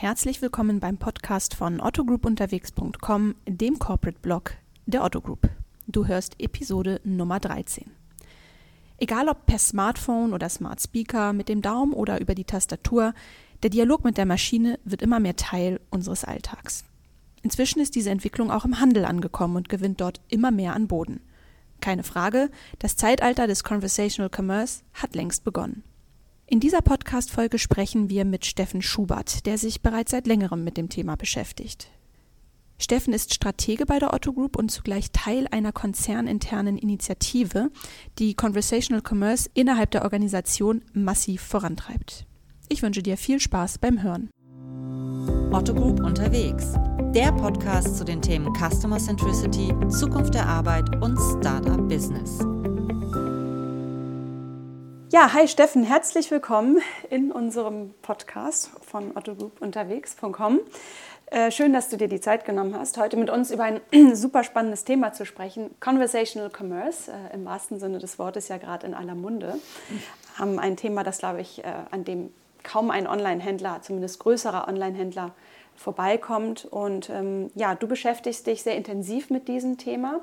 Herzlich willkommen beim Podcast von ottogroupunterwegs.com, dem Corporate Blog der Otto Group. Du hörst Episode Nummer 13. Egal ob per Smartphone oder Smart Speaker, mit dem Daumen oder über die Tastatur, der Dialog mit der Maschine wird immer mehr Teil unseres Alltags. Inzwischen ist diese Entwicklung auch im Handel angekommen und gewinnt dort immer mehr an Boden. Keine Frage, das Zeitalter des Conversational Commerce hat längst begonnen. In dieser Podcast-Folge sprechen wir mit Steffen Schubert, der sich bereits seit längerem mit dem Thema beschäftigt. Steffen ist Stratege bei der Otto Group und zugleich Teil einer konzerninternen Initiative, die Conversational Commerce innerhalb der Organisation massiv vorantreibt. Ich wünsche dir viel Spaß beim Hören. Otto Group unterwegs der Podcast zu den Themen Customer Centricity, Zukunft der Arbeit und Startup Business. Ja, hi Steffen, herzlich willkommen in unserem Podcast von Otto Group unterwegs.com. Äh, schön, dass du dir die Zeit genommen hast, heute mit uns über ein super spannendes Thema zu sprechen. Conversational Commerce, äh, im wahrsten Sinne des Wortes ja gerade in aller Munde. Haben ein Thema, das, glaube ich, äh, an dem kaum ein Online-Händler, zumindest größerer Online-Händler, vorbeikommt. Und ähm, ja, du beschäftigst dich sehr intensiv mit diesem Thema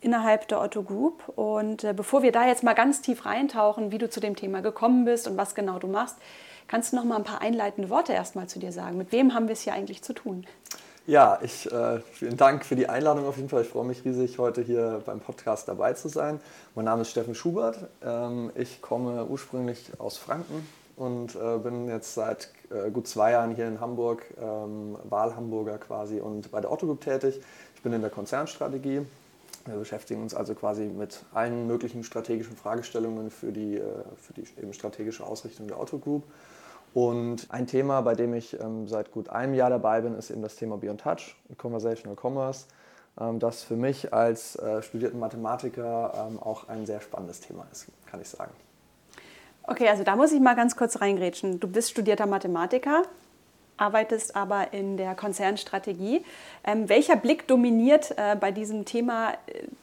innerhalb der Otto Group. Und äh, bevor wir da jetzt mal ganz tief reintauchen, wie du zu dem Thema gekommen bist und was genau du machst, kannst du noch mal ein paar einleitende Worte erstmal zu dir sagen. Mit wem haben wir es hier eigentlich zu tun? Ja, ich, äh, vielen Dank für die Einladung auf jeden Fall. Ich freue mich riesig, heute hier beim Podcast dabei zu sein. Mein Name ist Steffen Schubert. Ähm, ich komme ursprünglich aus Franken, und äh, bin jetzt seit äh, gut zwei Jahren hier in Hamburg, ähm, Wahlhamburger quasi und bei der Otto Group tätig. Ich bin in der Konzernstrategie. Wir beschäftigen uns also quasi mit allen möglichen strategischen Fragestellungen für die, äh, für die eben strategische Ausrichtung der Otto Group. Und ein Thema, bei dem ich ähm, seit gut einem Jahr dabei bin, ist eben das Thema Beyond Touch Conversational Commerce, ähm, das für mich als äh, studierten Mathematiker ähm, auch ein sehr spannendes Thema ist, kann ich sagen. Okay, also da muss ich mal ganz kurz reingrätschen. Du bist studierter Mathematiker, arbeitest aber in der Konzernstrategie. Ähm, welcher Blick dominiert äh, bei diesem Thema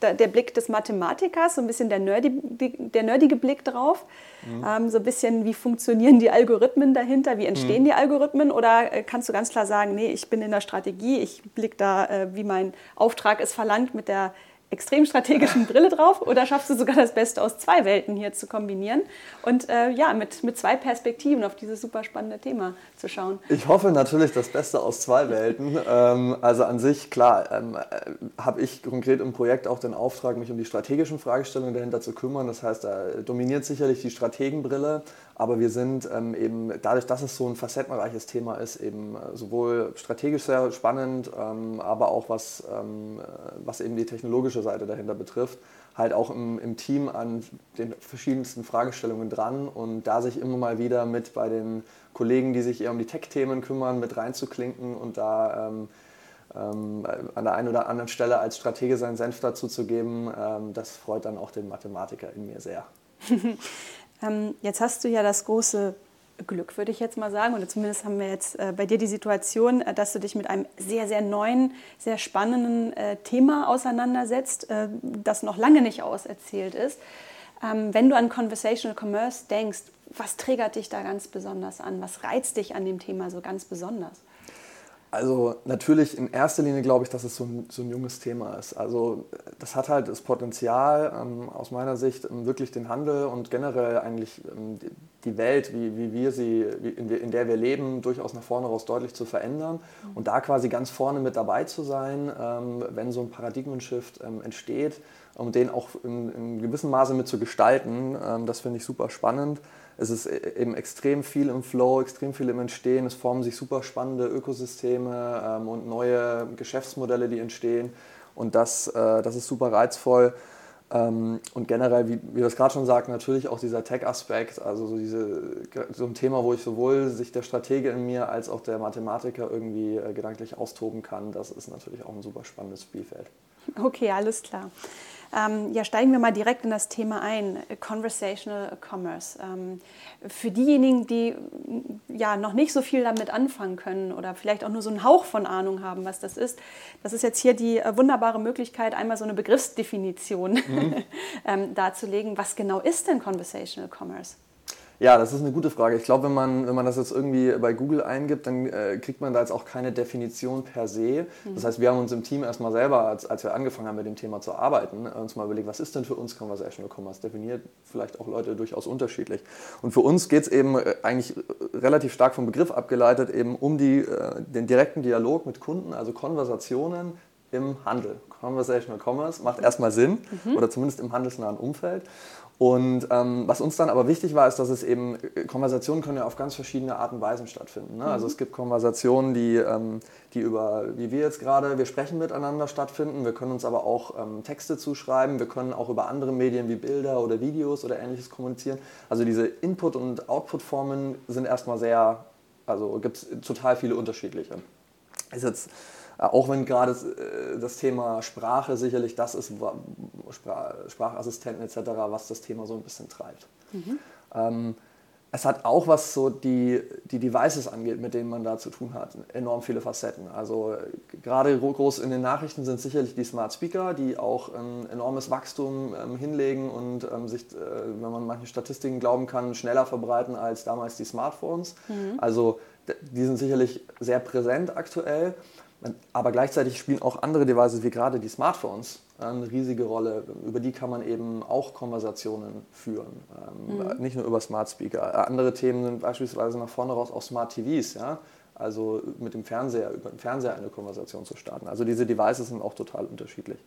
äh, der Blick des Mathematikers, so ein bisschen der, nerdy, der nerdige Blick drauf? Mhm. Ähm, so ein bisschen, wie funktionieren die Algorithmen dahinter, wie entstehen mhm. die Algorithmen? Oder äh, kannst du ganz klar sagen, nee, ich bin in der Strategie, ich blicke da, äh, wie mein Auftrag es verlangt, mit der extrem strategischen Brille drauf oder schaffst du sogar das Beste aus zwei Welten hier zu kombinieren und äh, ja, mit, mit zwei Perspektiven auf dieses super spannende Thema zu schauen? Ich hoffe natürlich das Beste aus zwei Welten. ähm, also an sich, klar, ähm, äh, habe ich konkret im Projekt auch den Auftrag, mich um die strategischen Fragestellungen dahinter zu kümmern. Das heißt, da dominiert sicherlich die Strategenbrille, aber wir sind ähm, eben dadurch, dass es so ein facettenreiches Thema ist, eben äh, sowohl strategisch sehr spannend, ähm, aber auch was, ähm, äh, was eben die technologische Seite dahinter betrifft, halt auch im, im, Team an den verschiedensten Fragestellungen dran und da sich immer mal wieder mit bei den Kollegen, die sich eher um die Tech-Themen kümmern, mit reinzuklinken und da ähm, ähm, an der einen oder anderen Stelle als Stratege seinen Senf dazu zu geben, ähm, das freut dann auch den Mathematiker in mir sehr. Ähm, jetzt hast du ja das große Glück, würde ich jetzt mal sagen, oder zumindest haben wir jetzt äh, bei dir die Situation, äh, dass du dich mit einem sehr, sehr neuen, sehr spannenden äh, Thema auseinandersetzt, das noch lange nicht auserzählt ist. Ähm, wenn du an Conversational Commerce denkst, was triggert dich da ganz besonders an? Was reizt dich an dem Thema so ganz besonders? Also natürlich in erster Linie glaube ich, dass es so ein, so ein, junges Thema ist. Also das hat halt das Potenzial ähm, aus meiner Sicht ähm, wirklich den Handel und generell eigentlich ähm, die Welt, wie, wie wir sie, wie in, in, der wir leben, durchaus nach vorne raus deutlich zu verändern mhm. und da quasi ganz vorne mit dabei zu sein, ähm, wenn so ein Paradigmenshift ähm, entsteht, um den auch in, in gewissem Maße mit zu gestalten. Ähm, das finde ich super spannend es ist e-, eben extrem viel im Flow, extrem viel im Entstehen. Es formen sich super spannende Ökosysteme ähm, und neue Geschäftsmodelle, die entstehen. Und das, äh, das ist super reizvoll. Ähm, und generell, wie, wie wir es gerade schon sagten, natürlich auch dieser Tech-Aspekt, also so, diese, so ein Thema, wo ich sowohl sich der Stratege in mir als auch der Mathematiker irgendwie äh, gedanklich austoben kann, das ist natürlich auch ein super spannendes Spielfeld. Okay, alles klar. Ähm, ja, steigen wir mal direkt in das Thema ein, Conversational Commerce. Ähm, für diejenigen, die mm, ja noch nicht so viel damit anfangen können oder vielleicht auch nur so einen Hauch von Ahnung haben, was das ist, das ist jetzt hier die äh, wunderbare Möglichkeit, einmal so eine Begriffsdefinition mhm. ähm, darzulegen. Was genau ist denn Conversational Commerce? Ja, das ist eine gute Frage. Ich glaube, wenn man, wenn man das jetzt irgendwie bei Google eingibt, dann äh, kriegt man da jetzt auch keine Definition per se. Mhm. Das heißt, wir haben uns im Team erstmal selber, als, als wir angefangen haben, mit dem Thema zu arbeiten, äh, uns mal überlegt, was ist denn für uns Conversational Commerce? Definiert vielleicht auch Leute durchaus unterschiedlich. Und für uns geht es eben äh, eigentlich relativ stark vom Begriff abgeleitet, eben um die, äh, den direkten Dialog mit Kunden, also Konversationen im Handel. Conversational Commerce macht erstmal Sinn mhm. oder zumindest im handelsnahen Umfeld. Und ähm, was uns dann aber wichtig war, ist, dass es eben, äh, Konversationen können ja auf ganz verschiedene Arten und Weisen stattfinden. Ne? Also mhm. Also es gibt Konversationen, die, ähm, die über, wie wir jetzt gerade, wir sprechen miteinander stattfinden. Wir können uns aber auch ähm, Texte zuschreiben. Wir können auch über andere Medien wie Bilder oder Videos oder ähnliches kommunizieren. Also diese Input- und Output-Formen sind erstmal sehr, also gibt es total viele unterschiedliche. Ist jetzt auch wenn gerade äh, das Thema Sprache sicherlich das ist, Sprachassistenten etc., was das Thema so ein bisschen treibt. Mhm. Ähm, es hat auch, was so die, die Devices angeht, mit denen man da zu tun hat, enorm viele Facetten. Also gerade groß in den Nachrichten sind sicherlich die Smart Speaker, die auch ein enormes Wachstum ähm, hinlegen und ähm, sich, äh, wenn man manchen Statistiken glauben kann, schneller verbreiten als damals die Smartphones. Mhm. Also die sind sicherlich sehr präsent aktuell. Aber gleichzeitig spielen auch andere Devices wie gerade die Smartphones eine riesige Rolle. Über die kann man eben auch Konversationen führen. Ähm, mhm. Nicht nur über Smart Speaker. Andere Themen sind beispielsweise nach vorne raus auch Smart TVs. Ja? Also mit dem Fernseher, über den Fernseher eine Konversation zu starten. Also diese Devices sind auch total unterschiedlich.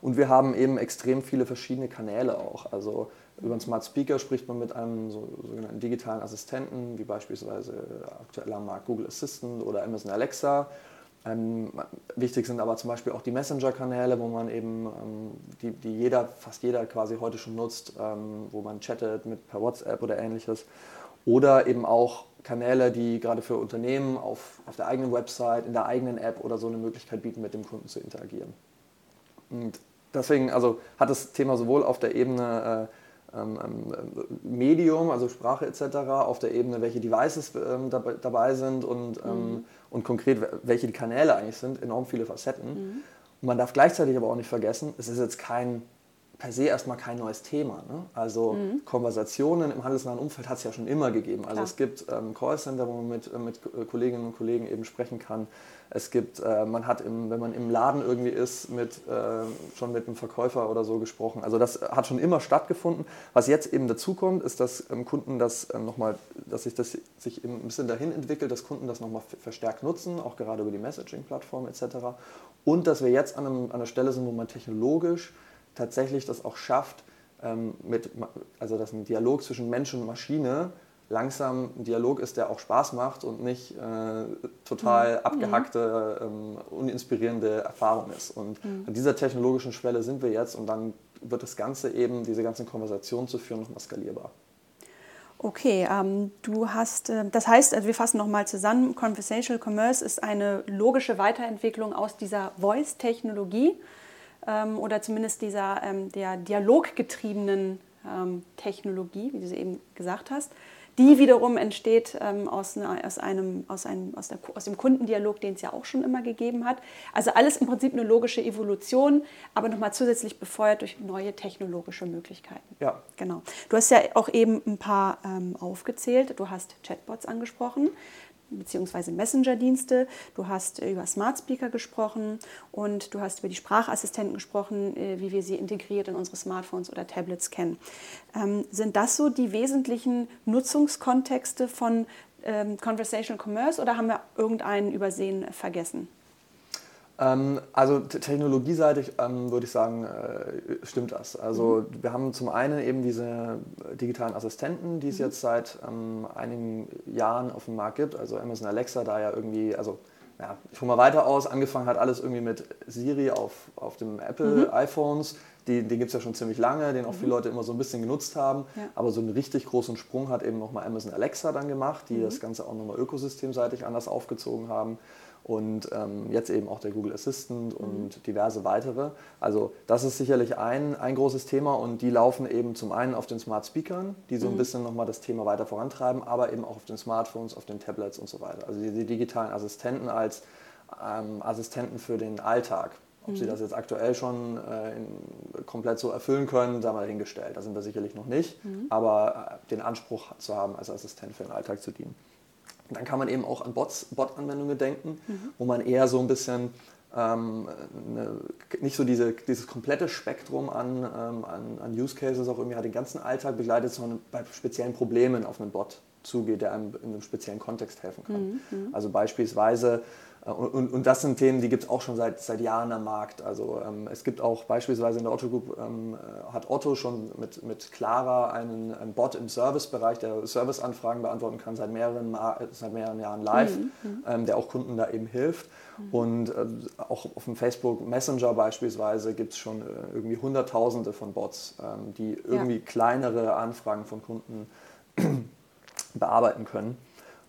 Und wir haben eben extrem viele verschiedene Kanäle auch. Also über einen Smart Speaker spricht man mit einem so, sogenannten digitalen Assistenten, wie beispielsweise aktuell am Markt Google Assistant oder Amazon Alexa. Ähm, wichtig sind aber zum Beispiel auch die Messenger-Kanäle, wo man eben, ähm, die, die jeder, fast jeder quasi heute schon nutzt, ähm, wo man chattet mit per WhatsApp oder ähnliches. Oder eben auch Kanäle, die gerade für Unternehmen auf, auf der eigenen Website, in der eigenen App oder so eine Möglichkeit bieten, mit dem Kunden zu interagieren. Und deswegen also hat das Thema sowohl auf der Ebene äh, ähm, ähm, Medium, also Sprache etc., auf der Ebene, welche Devices ähm, dabei, sind und mhm und konkret, welche die Kanäle eigentlich sind, enorm viele Facetten. Mhm. Und man darf gleichzeitig aber auch nicht vergessen, es ist jetzt kein per se erstmal kein neues Thema. Ne? Also mhm. Konversationen im handelsnahen Umfeld hat es ja schon immer gegeben. Also Klar. es gibt ähm, Callcenter, wo man mit, äh, mit Kolleginnen und Kollegen eben sprechen kann. Es gibt, äh, man hat, im, wenn man im Laden irgendwie ist, mit, äh, schon mit einem Verkäufer oder so gesprochen. Also das hat schon immer stattgefunden. Was jetzt eben dazu kommt, ist, dass ähm, Kunden das ähm, nochmal, dass sich das sich ein bisschen dahin entwickelt, dass Kunden das nochmal verstärkt nutzen, auch gerade über die Messaging-Plattform etc. Und dass wir jetzt an, einem, an einer Stelle sind, wo man technologisch tatsächlich das auch schafft, ähm, mit, also dass ein Dialog zwischen Mensch und Maschine langsam ein Dialog ist, der auch Spaß macht und nicht äh, total mhm. abgehackte, ähm, uninspirierende Erfahrung ist. Und mhm. an dieser technologischen Schwelle sind wir jetzt und dann wird das Ganze eben, diese ganzen Konversationen zu führen, nochmal skalierbar. Okay, ähm, du hast, äh, das heißt, also wir fassen nochmal zusammen, Conversational Commerce ist eine logische Weiterentwicklung aus dieser Voice-Technologie ähm, oder zumindest dieser ähm, der dialoggetriebenen ähm, Technologie, wie du sie eben gesagt hast. Die wiederum entsteht ähm, aus, einer, aus, einem, aus, einem, aus, der, aus dem Kundendialog, den es ja auch schon immer gegeben hat. Also alles im Prinzip eine logische Evolution, aber nochmal zusätzlich befeuert durch neue technologische Möglichkeiten. Ja. Genau. Du hast ja auch eben ein paar ähm, aufgezählt. Du hast Chatbots angesprochen beziehungsweise Messenger-Dienste. Du hast über Smart Speaker gesprochen und du hast über die Sprachassistenten gesprochen, äh, wie wir sie integriert in unsere Smartphones oder Tablets kennen. Ähm, sind das so die wesentlichen Nutzungskontexte von ähm, Conversational Commerce oder haben wir irgendeinen übersehen vergessen? Ähm, also technologieseitig ähm, würde ich sagen, äh, stimmt das. Also mhm. wir haben zum einen eben diese digitalen Assistenten, die es mhm. jetzt seit ähm, einigen Jahren auf dem Markt gibt. Also Amazon Alexa, da ja irgendwie, also ja, ich hole mal weiter aus, angefangen hat alles irgendwie mit Siri auf, auf dem Apple mhm. iPhones. Die, den gibt es ja schon ziemlich lange, den auch viele mhm. Leute immer so ein bisschen genutzt haben. Ja. Aber so einen richtig großen Sprung hat eben nochmal Amazon Alexa dann gemacht, die mhm. das Ganze auch nochmal ökosystemseitig anders aufgezogen haben und ähm, jetzt eben auch der Google Assistant und mhm. diverse weitere. Also das ist sicherlich ein, ein großes Thema und die laufen eben zum einen auf den Smart Speakern, die so ein mhm. bisschen nochmal das Thema weiter vorantreiben, aber eben auch auf den Smartphones, auf den Tablets und so weiter. Also die, die digitalen Assistenten als ähm, Assistenten für den Alltag Ob mhm. sie das jetzt aktuell schon äh, in, komplett so erfüllen können, sagen wir dahingestellt. Da sind wir sicherlich noch nicht. Mhm. Aber äh, den Anspruch zu haben, als Assistent für den Alltag zu dienen. Dann kann man eben auch an Bot-Anwendungen denken, mhm. wo man eher so ein bisschen ähm, eine, nicht so diese, dieses komplette Spektrum an, ähm, an, an, Use Cases auch irgendwie hat den ganzen Alltag begleitet, sondern bei speziellen Problemen auf einen Bot zugeht, der einem in einem speziellen Kontext helfen kann. Mhm. mhm. Also beispielsweise äh, und, und, das sind Themen, die gibt es auch schon seit, seit Jahren am Markt. Also ähm, es gibt auch beispielsweise in der Otto Group, ähm, äh, hat Otto schon mit, mit Clara einen, einen Bot im Servicebereich, der Serviceanfragen beantworten kann, seit mehreren, seit mehreren Jahren live, mhm. mhm. ähm, der auch Kunden da eben hilft. Mhm. Und äh, auch auf dem Facebook Messenger beispielsweise gibt es schon äh, irgendwie Hunderttausende von Bots, ähm, die irgendwie ja. kleinere Anfragen von Kunden bearbeiten können.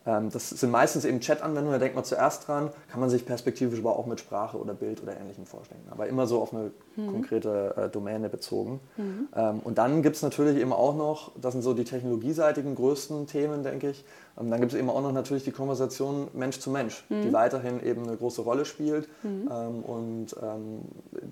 Ähm, das sind meistens eben Chat-Anwendungen, da denkt man zuerst dran, kann man sich perspektivisch aber auch mit Sprache oder Bild oder Ähnlichem vorstellen. Aber immer so auf eine. Konkrete äh, Domäne bezogen. Mhm. Ähm, und dann gibt es natürlich eben auch noch, das sind so die technologieseitigen größten Themen, denke ich, ähm, dann gibt es eben auch noch natürlich die Konversation Mensch zu Mensch, mhm. die weiterhin eben eine große Rolle spielt mhm. ähm, und ähm,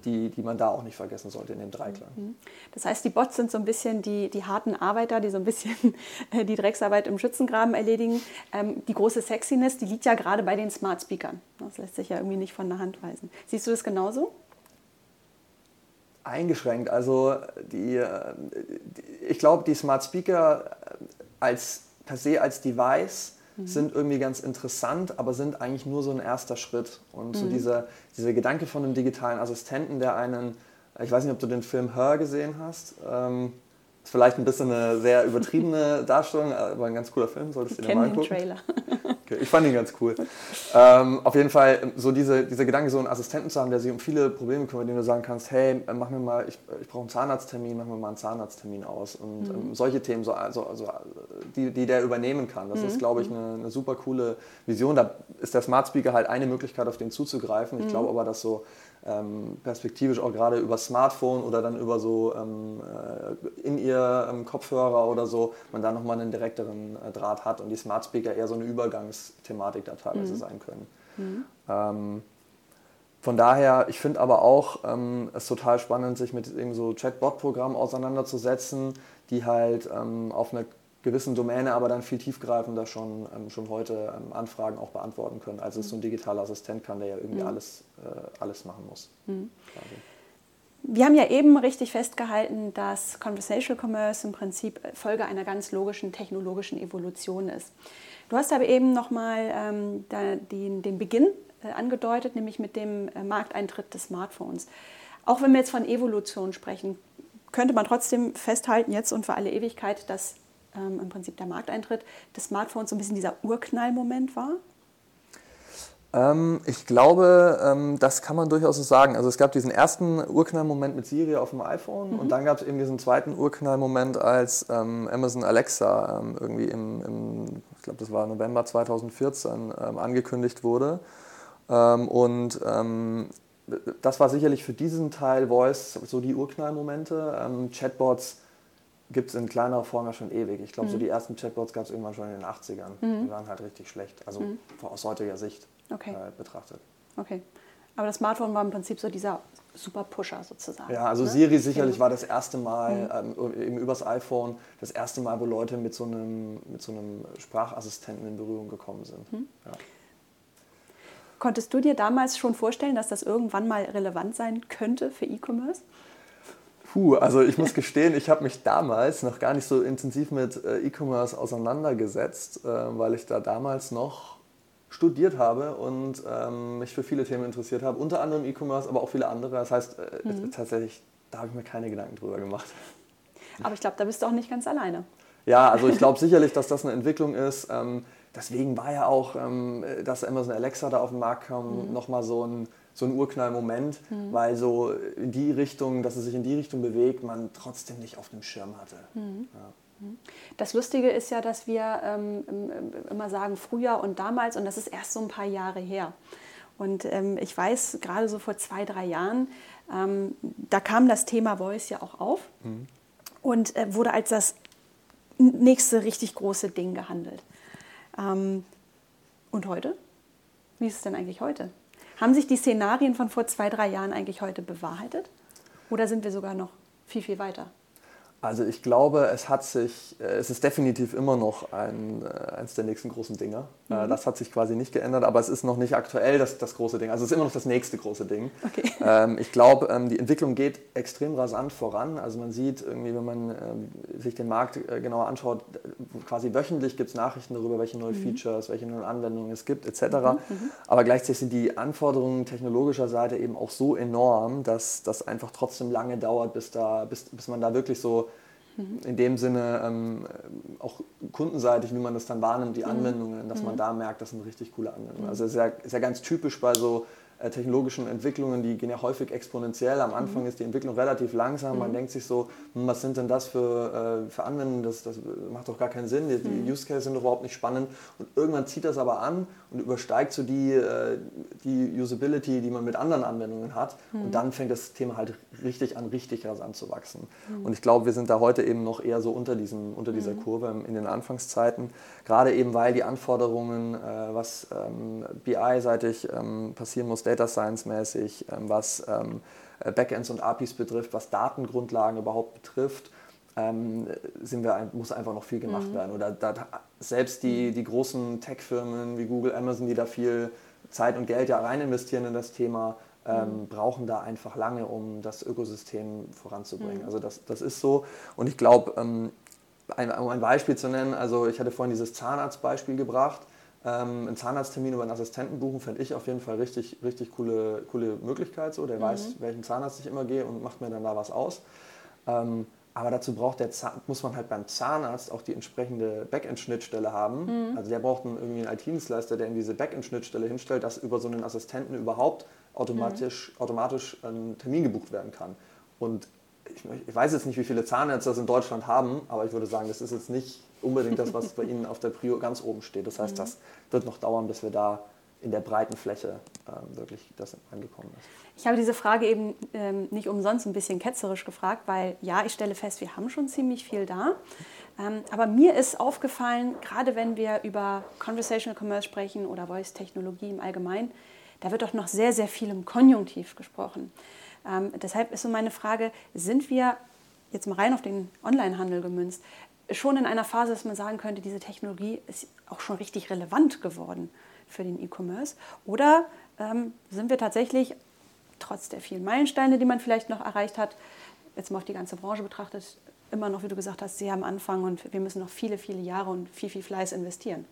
die, die man da auch nicht vergessen sollte in dem Dreiklang. Mhm. Das heißt, die Bots sind so ein bisschen die, die harten Arbeiter, die so ein bisschen die Drecksarbeit im Schützengraben erledigen. Ähm, die große Sexiness, die liegt ja gerade bei den Smart Speakern. Das lässt sich ja irgendwie nicht von der Hand weisen. Siehst du das genauso? Eingeschränkt. Also die, äh, die ich glaube, die Smart Speaker als per se als Device mhm. sind irgendwie ganz interessant, aber sind eigentlich nur so ein erster Schritt. Und mhm. so dieser, dieser Gedanke von einem digitalen Assistenten, der einen, ich weiß nicht, ob du den Film Her gesehen hast, ähm, ist vielleicht ein bisschen eine sehr übertriebene Darstellung, aber ein ganz cooler Film, solltest du dir mal angucken. Den Trailer. Okay, ich fand ihn ganz cool. Ähm, auf jeden Fall so diese, dieser Gedanke, so einen Assistenten zu haben, der sich um viele Probleme kümmert, dem du sagen kannst, hey, mach mir mal, ich, ich brauche einen Zahnarzttermin, mach mir mal einen Zahnarzttermin aus. Und mhm. ähm, solche Themen, so, also, also, die, die der übernehmen kann. Das mhm. ist, glaube ich, eine, eine, super coole Vision. Da ist der Smart Speaker halt eine Möglichkeit, auf den zuzugreifen. Ich mhm. glaube aber, dass so ähm, perspektivisch auch gerade über Smartphone oder dann über so ähm, äh, in ihr ähm, Kopfhörer oder so, man da nochmal einen direkteren äh, Draht hat und die Smart Speaker eher so eine Übergangsthematik da teilweise mhm. sein können. Mhm. Ähm, von daher, ich finde aber auch ähm, es total spannend, sich mit eben so Chatbot-Programmen auseinanderzusetzen, die halt ähm, auf einer gewissen Domäne aber dann viel tiefgreifender schon, ähm, schon heute ähm, Anfragen auch beantworten können, als es so ein digitaler Assistent kann, der ja irgendwie mhm. alles, äh, alles machen muss. Mhm. Wir haben ja eben richtig festgehalten, dass Conversational Commerce im Prinzip Folge einer ganz logischen technologischen Evolution ist. Du hast aber eben nochmal ähm, den, den Beginn äh, angedeutet, nämlich mit dem äh, Markteintritt des Smartphones. Auch wenn wir jetzt von Evolution sprechen, könnte man trotzdem festhalten, jetzt und für alle Ewigkeit, dass ähm, im Prinzip der Markteintritt des Smartphones so ein bisschen dieser Urknallmoment war? Ähm, ich glaube, ähm, das kann man durchaus so sagen. Also es gab diesen ersten Urknallmoment mit Siri auf dem iPhone mhm. und dann gab es eben diesen zweiten Urknallmoment, als ähm, Amazon Alexa ähm, irgendwie im, im, ich glaube das war November 2014, ähm, angekündigt wurde. und das war sicherlich für diesen Teil Voice so die Urknallmomente. Chatbots gibt es in kleinerer Form ja schon ewig. Ich glaube, mhm. so die ersten Chatbots gab es irgendwann schon in den 80ern. Mhm. Die waren halt richtig schlecht, also mhm. aus heutiger Sicht okay. äh, betrachtet. Okay. Aber das Smartphone war im Prinzip so dieser super Pusher sozusagen. Ja, also ne? Siri sicherlich war das erste Mal, mhm. ähm, eben übers iPhone, das erste Mal, wo Leute mit so einem, mit so einem Sprachassistenten in Berührung gekommen sind. Mhm. Ja. Konntest du dir damals schon vorstellen, dass das irgendwann mal relevant sein könnte für E-Commerce? Puh, also ich muss gestehen, ich habe mich damals noch gar nicht so intensiv mit äh, E-Commerce auseinandergesetzt, äh, weil ich da damals noch studiert habe und ähm, mich für viele Themen interessiert habe, unter anderem E-Commerce, aber auch viele andere. Das heißt, äh, mhm. tatsächlich, da habe ich mir keine Gedanken drüber gemacht. Aber ich glaube, da bist du auch nicht ganz alleine. Ja, also ich glaube sicherlich, dass das eine Entwicklung ist. Ähm, deswegen war ja auch, ähm, dass Amazon Alexa da auf den Markt kam, mhm. nochmal so ein so ein Urknallmoment, mhm. weil so in die Richtung, dass es sich in die Richtung bewegt, man trotzdem nicht auf dem Schirm hatte. Mhm. Ja. Mhm. Das Lustige ist ja, dass wir ähm, immer sagen früher und damals und das ist erst so ein paar Jahre her. Und ähm, ich weiß, gerade so vor zwei, drei Jahren, ähm, da kam das Thema Voice ja auch auf mhm. und äh, wurde als das nächste richtig große Ding gehandelt. Ähm, und heute? Wie ist es denn eigentlich heute? Haben sich die Szenarien von vor zwei, drei Jahren eigentlich heute bewahrheitet? Oder sind wir sogar noch viel, viel weiter? Also ich glaube, es hat sich, äh, es ist definitiv immer noch ein, äh, eines der nächsten großen Dinge. Äh, mhm. Das hat sich quasi nicht geändert, aber es ist noch nicht aktuell das, das große Ding. Also es ist immer noch das nächste große Ding. Okay. Ähm, ich glaube, ähm, die Entwicklung geht extrem rasant voran. Also man sieht irgendwie, wenn man ähm, sich den Markt genauer anschaut, quasi wöchentlich gibt es Nachrichten darüber, welche neue mhm. Features, welche neuen Anwendungen es gibt, etc. Mhm. mhm. Aber gleichzeitig sind die Anforderungen technologischer Seite eben auch so enorm, dass das einfach trotzdem lange dauert, bis, da, bis, bis man da wirklich so in dem Sinne ähm, auch kundenseitig, wie man das dann wahrnimmt, die mhm. Anwendungen, dass man mhm. da merkt, das sind richtig coole Anwendungen. Mhm. Also ist ja, ist ja ganz typisch bei so äh, technologischen Entwicklungen, die gehen ja häufig exponentiell. Am Anfang mhm. ist die Entwicklung relativ langsam. Man denkt sich so, hm, was sind denn das für, äh, für Anwendungen? Das, das macht doch gar keinen Sinn. Die, die. Use Cases sind doch überhaupt nicht spannend. Und irgendwann zieht das aber an und übersteigt so die, äh, die Usability, die man mit anderen Anwendungen hat. Und mhm. dann fängt das Thema halt richtig an, richtig rasant zu wachsen. Mhm. Und ich glaube, wir sind da heute eben noch eher so unter, diesem, unter dieser mhm. Kurve in den Anfangszeiten. Gerade eben, weil die Anforderungen, äh, was ähm, BI-seitig ähm, passieren muss, Data Science-mäßig, ähm, was Backends und APIs betrifft, was Datengrundlagen überhaupt betrifft, ähm, sind wir, muss einfach noch viel gemacht mhm. werden. Oder da, selbst die, die großen Tech-Firmen wie Google, Amazon, die da viel Zeit und Geld ja rein investieren in das Thema, ähm, mhm. brauchen da einfach lange, um das Ökosystem voranzubringen. Mhm. Also das, das ist so. Und ich glaube, ähm, ein, um ein Beispiel zu nennen, also ich hatte vorhin dieses Zahnarztbeispiel gebracht. Ähm, einen Zahnarzttermin über einen Assistenten buchen, fände ich auf jeden Fall richtig, richtig coole, coole Möglichkeit. So. Der mhm. weiß, welchen Zahnarzt ich immer gehe und macht mir dann da was aus. Ähm, aber dazu braucht der muss man halt beim Zahnarzt auch die entsprechende Backend-Schnittstelle haben. Mhm. Also der braucht einen, irgendwie einen IT-Dienstleister, der ihm diese Backend-Schnittstelle hinstellt, dass über so einen Assistenten überhaupt automatisch, mhm. automatisch ein Termin gebucht werden kann. Und ich, ich, weiß jetzt nicht, wie viele Zahnärzte das in Deutschland haben, aber ich würde sagen, das ist jetzt nicht unbedingt das, was bei Ihnen auf der Prio ganz oben steht. Das heißt, mhm. das wird noch dauern, bis wir da in der breiten Fläche ähm, wirklich das angekommen ist. Ich habe diese Frage eben ähm, nicht umsonst ein bisschen ketzerisch gefragt, weil ja, ich stelle fest, wir haben schon ziemlich viel da. Ähm, aber mir ist aufgefallen, gerade wenn wir über Conversational Commerce sprechen oder Voice-Technologie im Allgemeinen, da wird doch noch sehr, sehr viel im Konjunktiv gesprochen. Ähm, deshalb ist so meine Frage, sind wir jetzt mal rein auf den Onlinehandel gemünzt, schon in einer Phase, dass man sagen könnte, diese Technologie ist auch schon richtig relevant geworden für den E-Commerce? Oder ähm, sind wir tatsächlich, trotz der vielen Meilensteine, die man vielleicht noch erreicht hat, jetzt mal auf die ganze Branche betrachtet, immer noch, wie du gesagt hast, sehr am Anfang und wir müssen noch viele, viele Jahre und viel, viel Fleiß investieren?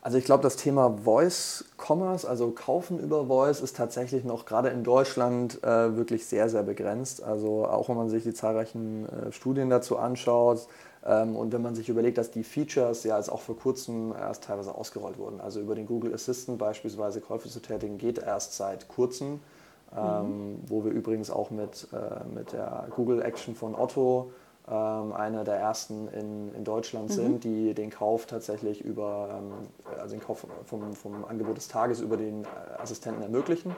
Also ich glaube, das Thema Voice Commerce, also Kaufen über Voice, ist tatsächlich noch gerade in Deutschland äh, wirklich sehr, sehr begrenzt. Also auch wenn man sich die zahlreichen äh, Studien dazu anschaut und wenn man sich überlegt, dass die Features ja jetzt auch vor kurzem erst teilweise ausgerollt wurden. Also über den Google Assistant beispielsweise Käufe zu tätigen, geht erst seit kurzem. Ähm, mhm. wo wir übrigens auch mit, äh, mit der Google Action von Otto ähm, einer der ersten in, in Deutschland mhm. sind, die den Kauf tatsächlich über, ähm, also den Kauf vom, vom Angebot des Tages über den Assistenten ermöglichen.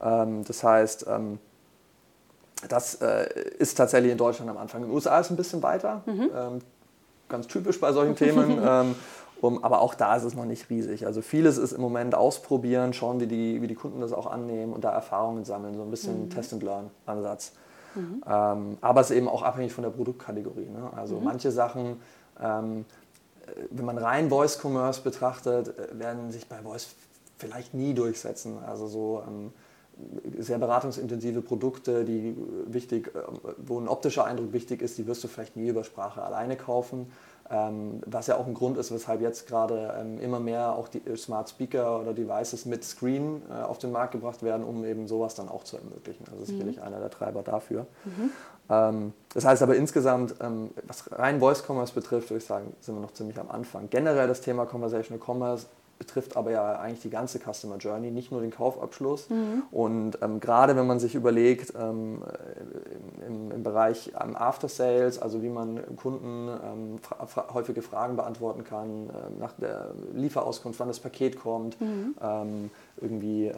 Ähm, das heißt, ähm, das äh, ist tatsächlich in Deutschland am Anfang. In den USA ist es ein bisschen weiter, mhm. Ähm, ganz typisch bei solchen Themen. Ähm, um, aber auch da ist es noch nicht riesig. Also vieles ist im Moment ausprobieren, schauen, wie die, wie die Kunden das auch annehmen und da Erfahrungen sammeln, so ein bisschen mhm. Test-and-Learn-Ansatz. Mhm. Ähm, aber es ist eben auch abhängig von der Produktkategorie. Ne? Also mhm. manche Sachen, ähm, wenn man rein Voice Commerce betrachtet, äh, werden sich bei Voice vielleicht nie durchsetzen. Also so ähm, sehr beratungsintensive Produkte, die wichtig, äh, wo ein optischer Eindruck wichtig ist, die wirst du vielleicht nie über Sprache alleine kaufen. Ähm, was ja auch ein Grund ist, weshalb jetzt gerade ähm, immer mehr auch die Smart Speaker oder Devices mit Screen äh, auf den Markt gebracht werden, um eben sowas dann auch zu ermöglichen. Also sicherlich mhm. einer der Treiber dafür. Mhm. Ähm, das heißt aber insgesamt, was rein Voice Commerce betrifft, würde ich sagen, sind wir noch ziemlich am Anfang. Generell das Thema Conversational Commerce betrifft aber ja eigentlich die ganze Customer Journey, nicht nur den Kaufabschluss. Mhm. Und ähm, gerade wenn man sich überlegt, ähm, im, im, Bereich ähm, After Sales, also wie man Kunden ähm, fra fra häufige Fragen beantworten kann, äh, nach der Lieferauskunft, wann das Paket kommt, mhm. Ähm, irgendwie äh,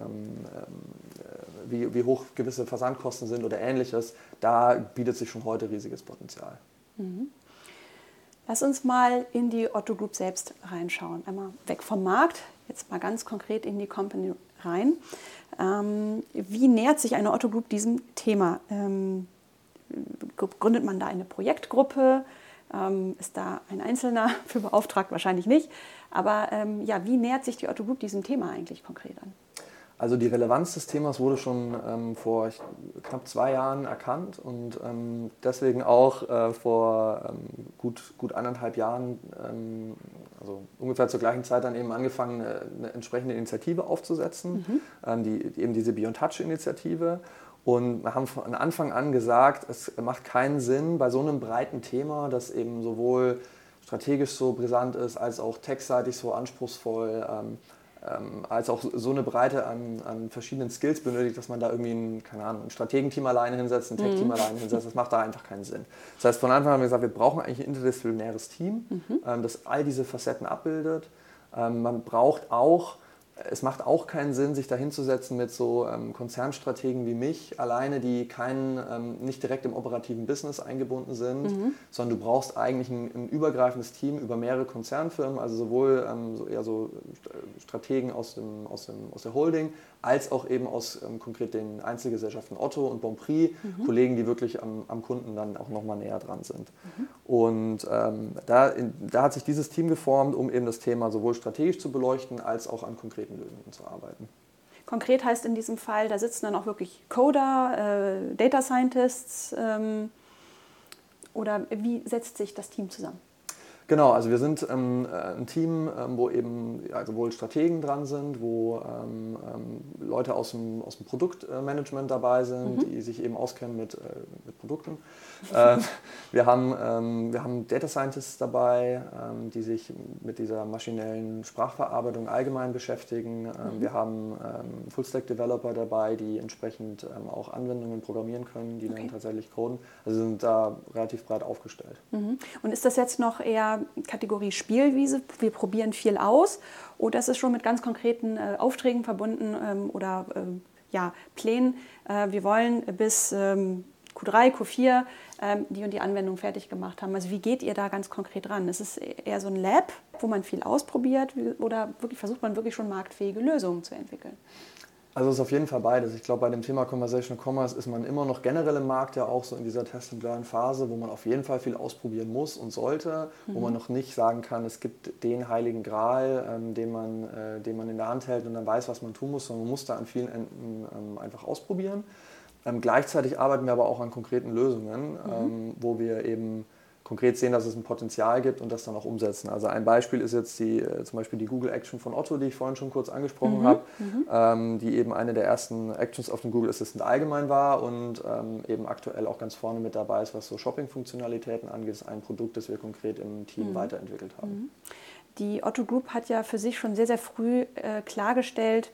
wie, wie hoch gewisse Versandkosten sind oder ähnliches, da bietet sich schon heute riesiges Potenzial. Mhm. Lass uns mal in die Otto Group selbst reinschauen. Einmal weg vom Markt, jetzt mal ganz konkret in die Company rein. Ähm, wie nähert sich eine Otto Group diesem Thema? Ähm, gründet man da eine Projektgruppe? Ähm, ist da ein Einzelner für beauftragt? Wahrscheinlich nicht. Aber ähm, ja, wie nähert sich die Otto Group diesem Thema eigentlich konkret an? Also die Relevanz des Themas wurde schon ähm, vor knapp zwei Jahren erkannt und ähm, deswegen auch äh, vor ähm, gut, gut eineinhalb Jahren, ähm, also ungefähr zur gleichen Zeit dann eben angefangen, eine, eine entsprechende Initiative aufzusetzen, mhm. Ähm, die, eben diese Beyond Touch Initiative. Und wir haben von Anfang an gesagt, es macht keinen Sinn bei so einem breiten Thema, das eben sowohl strategisch so brisant ist, als auch textseitig so anspruchsvoll ähm, als auch so eine Breite an, an, verschiedenen Skills benötigt, dass man da irgendwie ein, keine Ahnung, ein Strategenteam alleine hinsetzt, ein Tech-Team mhm. alleine hinsetzt. Das macht da einfach keinen Sinn. Das heißt, von Anfang an haben wir gesagt, wir brauchen eigentlich ein interdisziplinäres Team, mhm. ähm, das all diese Facetten abbildet. Ähm, man braucht auch es macht auch keinen Sinn, sich da hinzusetzen mit so ähm, Konzernstrategen wie mich, alleine, die kein, ähm, nicht direkt im operativen Business eingebunden sind, mhm. sondern du brauchst eigentlich ein, ein, übergreifendes Team über mehrere Konzernfirmen, also sowohl ähm, so eher so Strategen aus, dem, aus, dem, aus der Holding, als auch eben aus ähm, konkret den Einzelgesellschaften Otto und Bonprix, mhm. Kollegen, die wirklich am, am, Kunden dann auch nochmal näher dran sind. Mhm. Und ähm, da, in, da hat sich dieses Team geformt, um eben das Thema sowohl strategisch zu beleuchten, als auch an konkreten Lösungen zu arbeiten. Konkret heißt in diesem Fall, da sitzen dann auch wirklich Coder, äh, Data Scientists ähm, oder wie setzt sich das Team zusammen? Genau, also wir sind ähm, äh, ein Team, ähm, wo eben ja, sowohl Strategen dran sind, wo ähm, ähm Leute aus dem, aus dem Produktmanagement dabei sind, mhm. die sich eben auskennen mit, äh, mit Produkten. äh, wir, haben, ähm, wir haben Data Scientists dabei, ähm, die sich mit dieser maschinellen Sprachverarbeitung allgemein beschäftigen. Mhm. Wir haben Full-Stack Developer dabei, die entsprechend auch Anwendungen programmieren können, die okay. dann tatsächlich coden. Also sind da relativ breit aufgestellt. Mhm. Und ist das jetzt noch eher Kategorie Spielwiese, wir probieren viel aus, oder ist es schon mit ganz konkreten äh, Aufträgen verbunden ähm, oder äh, ja, Plänen? Äh, wir wollen bis ähm, Q3, Q4 ähm, die und die Anwendung fertig gemacht haben. Also wie geht ihr da ganz konkret ran? Ist es eher so ein Lab, wo man viel ausprobiert oder wirklich versucht man wirklich schon marktfähige Lösungen zu entwickeln? Also es ist auf jeden Fall beides. Ich glaube, bei dem Thema Conversational Commerce ist man immer noch generell im Markt ja auch so in dieser Test-and-Learn-Phase, wo man auf jeden Fall viel ausprobieren muss und sollte, mhm. wo man noch nicht sagen kann, es gibt den heiligen Gral, ähm, den, man, äh, den man in der Hand hält und dann weiß, was man tun muss, sondern man muss da an vielen Enden ähm, einfach ausprobieren. Ähm, gleichzeitig arbeiten wir aber auch an konkreten Lösungen, mhm. Ähm, wo wir eben konkret sehen, dass es ein Potenzial gibt und das dann auch umsetzen. Also ein Beispiel ist jetzt die, äh, zum Beispiel die Google Action von Otto, die ich vorhin schon kurz angesprochen mhm, habe, mhm. ähm, die eben eine der ersten Actions auf dem Google Assistant allgemein war und ähm, eben aktuell auch ganz vorne mit dabei ist, was so Shopping-Funktionalitäten angeht. Ist ein Produkt, das wir konkret im Team mhm. weiterentwickelt haben. Mhm. Die Otto Group hat ja für sich schon sehr, sehr früh äh, klargestellt,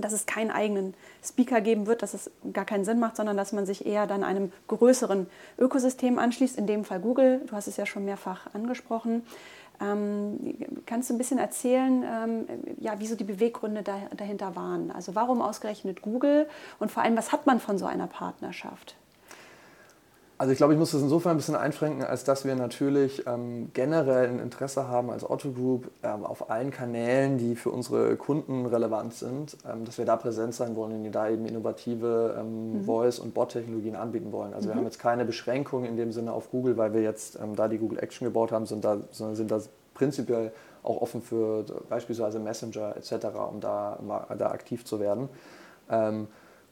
dass es keinen eigenen Speaker geben wird, dass es gar keinen Sinn macht, sondern dass man sich eher dann einem größeren Ökosystem anschließt, in dem Fall Google. Du hast es ja schon mehrfach angesprochen. Ähm, kannst du ein bisschen erzählen, ähm, ja, wieso die Beweggründe da, dahinter waren? Also warum ausgerechnet Google und vor allem, was hat man von so einer Partnerschaft? Also ich glaube, ich muss das insofern ein bisschen einschränken, als dass wir natürlich ähm, generell ein Interesse haben als Otto Group ähm, auf allen Kanälen, die für unsere Kunden relevant sind, ähm, dass wir da präsent sein wollen und die da eben innovative ähm, mhm. Voice- und Bot-Technologien anbieten wollen. Also mhm. wir haben jetzt keine Beschränkung in dem Sinne auf Google, weil wir jetzt ähm, da die Google Action gebaut haben, sind da, sondern sind da prinzipiell auch offen für beispielsweise Messenger etc., um da, da aktiv zu werden.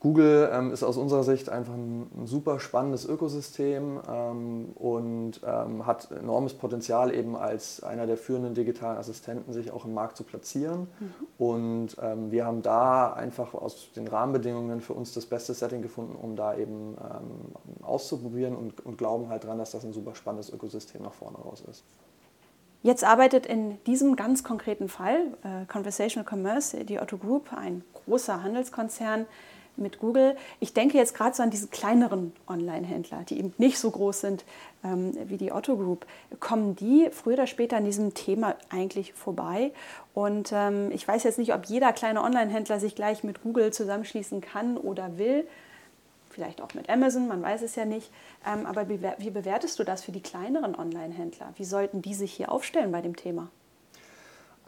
Google ähm, ist aus unserer Sicht einfach ein, ein super spannendes Ökosystem ähm, und ähm, hat enormes Potenzial, eben als einer der führenden digitalen Assistenten sich auch im Markt zu platzieren. Mhm. Und ähm, wir haben da einfach aus den Rahmenbedingungen für uns das beste Setting gefunden, um da eben ähm, auszuprobieren und, und glauben halt dran, dass das ein super spannendes Ökosystem nach vorne raus ist. Jetzt arbeitet in diesem ganz konkreten Fall äh, Conversational Commerce, die Otto Group, ein großer Handelskonzern, mit Google. Ich denke jetzt gerade so an diese kleineren Online-Händler, die eben nicht so groß sind ähm, wie die Otto Group. Kommen die früher oder später an diesem Thema eigentlich vorbei? Und ähm, ich weiß jetzt nicht, ob jeder kleine Online-Händler sich gleich mit Google zusammenschließen kann oder will. vielleicht auch mit Amazon, man weiß es ja nicht. Ähm, aber wie, bewertest du das für die kleineren Online-Händler? Wie sollten die sich hier aufstellen bei dem Thema?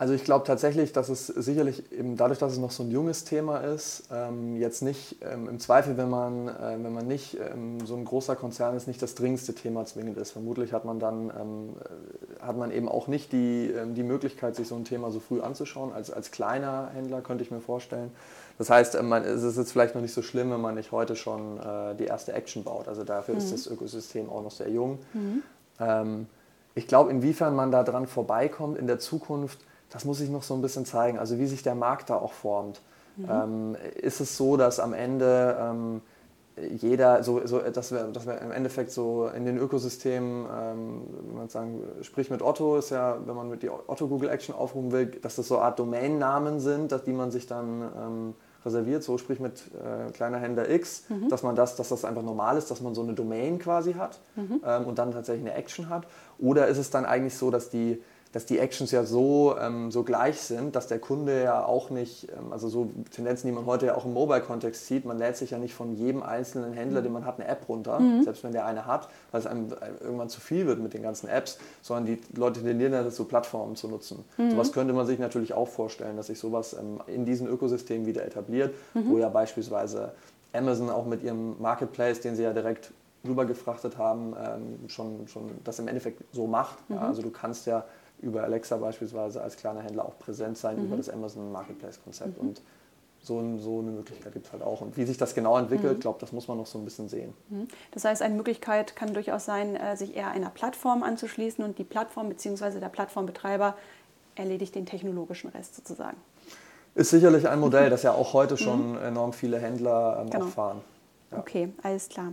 Also ich glaube tatsächlich, dass es sicherlich eben dadurch, dass es noch so ein junges Thema ist, ähm, jetzt nicht ähm, im Zweifel, wenn man, äh, wenn man nicht ähm, so ein großer Konzern ist, nicht das dringendste Thema zwingend ist. Vermutlich hat man dann ähm, äh, hat man eben auch nicht die, ähm, die Möglichkeit, sich so ein Thema so früh anzuschauen. Als, als kleiner Händler könnte ich mir vorstellen. Das heißt, äh, man, es ist jetzt vielleicht noch nicht so schlimm, wenn man nicht heute schon äh, die erste Action baut. Also dafür mhm. ist das Ökosystem auch noch sehr jung. Mhm. Ähm, ich glaube, inwiefern man da dran vorbeikommt in der Zukunft, das muss ich noch so ein bisschen zeigen, also wie sich der Markt da auch formt. Mhm. Ähm, ist es so, dass am Ende ähm, jeder, so, so, dass, wir, dass wir im Endeffekt so in den Ökosystemen, ähm, wenn man sagen, sprich mit Otto, ist ja, wenn man mit die Otto Google Action aufrufen will, dass das so eine Art Domainnamen sind, dass die man sich dann ähm, reserviert, so sprich mit äh, kleiner Händler X, mhm. dass man das, dass das einfach normal ist, dass man so eine Domain quasi hat mhm. ähm, und dann tatsächlich eine Action hat. Oder ist es dann eigentlich so, dass die dass die Actions ja so, ähm, so gleich sind, dass der Kunde ja auch nicht, ähm, also so Tendenzen, die man heute ja auch im Mobile-Kontext sieht, man lädt sich ja nicht von jedem einzelnen Händler, den man hat, eine App runter, mhm. selbst wenn der eine hat, weil es einem irgendwann zu viel wird mit den ganzen Apps, sondern die Leute tendieren ja so Plattformen zu nutzen. Mhm. Sowas könnte man sich natürlich auch vorstellen, dass sich sowas ähm, in diesen Ökosystemen wieder etabliert, mhm. wo ja beispielsweise Amazon auch mit ihrem Marketplace, den sie ja direkt rübergefrachtet haben, ähm, schon, schon das im Endeffekt so macht. Ja, mhm. also du kannst ja über Alexa beispielsweise als kleiner Händler auch präsent sein mhm. über das Amazon Marketplace-Konzept. Mhm. Und so, so, eine Möglichkeit gibt es halt auch. Und wie sich das genau entwickelt, mhm. glaube das muss man noch so ein bisschen sehen. Mhm. Das heißt, eine Möglichkeit kann durchaus sein, äh, sich eher einer Plattform anzuschließen und die Plattform bzw. der Plattformbetreiber erledigt den technologischen Rest sozusagen. Ist sicherlich ein Modell, das ja auch heute schon mhm. enorm viele Händler ähm, genau. fahren. Ja. Okay, alles klar.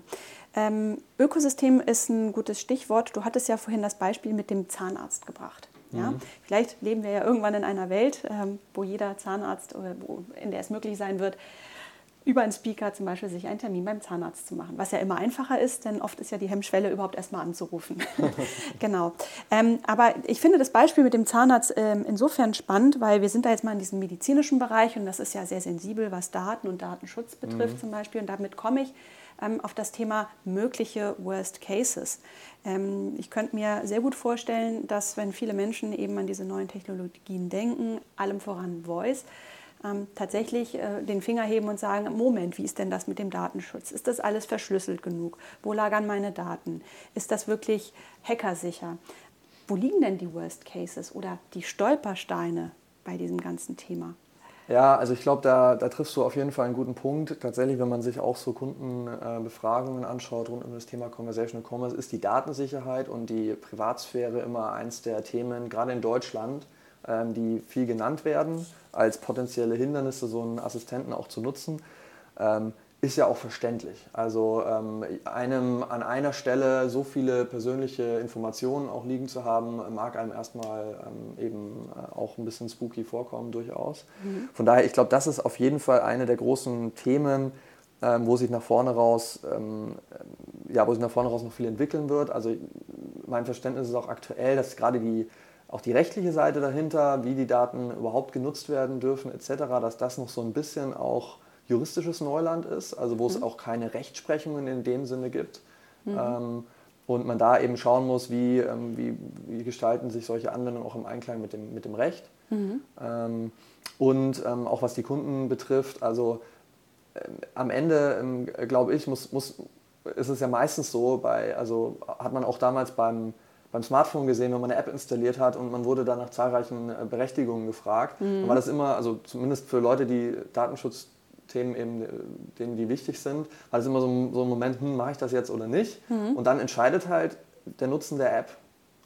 Ähm, Ökosystem ist ein gutes Stichwort. Du hattest ja vorhin das Beispiel mit dem Zahnarzt gebracht. Ja? Mhm. Vielleicht leben wir ja irgendwann in einer Welt, ähm, wo jeder Zahnarzt, wo, in der es möglich sein wird, über einen Speaker zum Beispiel sich einen Termin beim Zahnarzt zu machen. Was ja immer einfacher ist, denn oft ist ja die Hemmschwelle überhaupt erstmal anzurufen. genau. Ähm, aber ich finde das Beispiel mit dem Zahnarzt ähm, insofern spannend, weil wir sind da jetzt mal in diesem medizinischen Bereich und das ist ja sehr sensibel, was Daten und Datenschutz betrifft mhm. zum Beispiel. Und damit komme ich ähm, auf das Thema mögliche Worst Cases. Ähm, ich könnte mir sehr gut vorstellen, dass wenn viele Menschen eben an diese neuen Technologien denken, allem voran Voice, ähm, tatsächlich äh, den Finger heben und sagen, Moment, wie ist denn das mit dem Datenschutz? Ist das alles verschlüsselt genug? Wo lagern meine Daten? Ist das wirklich hackersicher? Wo liegen denn die Worst Cases oder die Stolpersteine bei diesem ganzen Thema? Ja, also ich glaube, da, da triffst du auf jeden Fall einen guten Punkt. Tatsächlich, wenn man sich auch so Kundenbefragungen äh, anschaut rund um das Thema Conversational Commerce, ist die Datensicherheit und die Privatsphäre immer eins der Themen, gerade in Deutschland, ähm, die viel genannt werden, als potenzielle Hindernisse, so einen Assistenten auch zu nutzen. Ist ja auch verständlich. Also ähm, einem an einer Stelle so viele persönliche Informationen auch liegen zu haben, mag einem erstmal ähm, eben äh, auch ein bisschen spooky vorkommen, durchaus. Mhm. Von daher, ich glaube, das ist auf jeden Fall eine der großen Themen, ähm, wo sich nach vorne raus, ähm, ja, wo sich nach vorne raus noch viel entwickeln wird. Also mein Verständnis ist auch aktuell, dass gerade die auch die rechtliche Seite dahinter, wie die Daten überhaupt genutzt werden dürfen, etc., dass das noch so ein bisschen auch juristisches Neuland ist, also wo mhm. es auch keine Rechtsprechungen in dem Sinne gibt. Mhm. Ähm, und man da eben schauen muss, wie, ähm, wie, wie, gestalten sich solche Anwendungen auch im Einklang mit dem, mit dem Recht. Mhm. Ähm, und ähm, auch was die Kunden betrifft, also äh, am Ende, ähm, glaube ich, muss, muss, ist es ja meistens so, bei, also hat man auch damals beim, beim Smartphone gesehen, wenn man eine App installiert hat und man wurde dann nach zahlreichen äh, Berechtigungen gefragt. Mhm. Dann war das immer, also zumindest für Leute, die Datenschutz Themen eben, denen die wichtig sind, war es immer so ein, so ein Moment, hm, mache ich das jetzt oder nicht? Mhm. Und dann entscheidet halt der Nutzen der App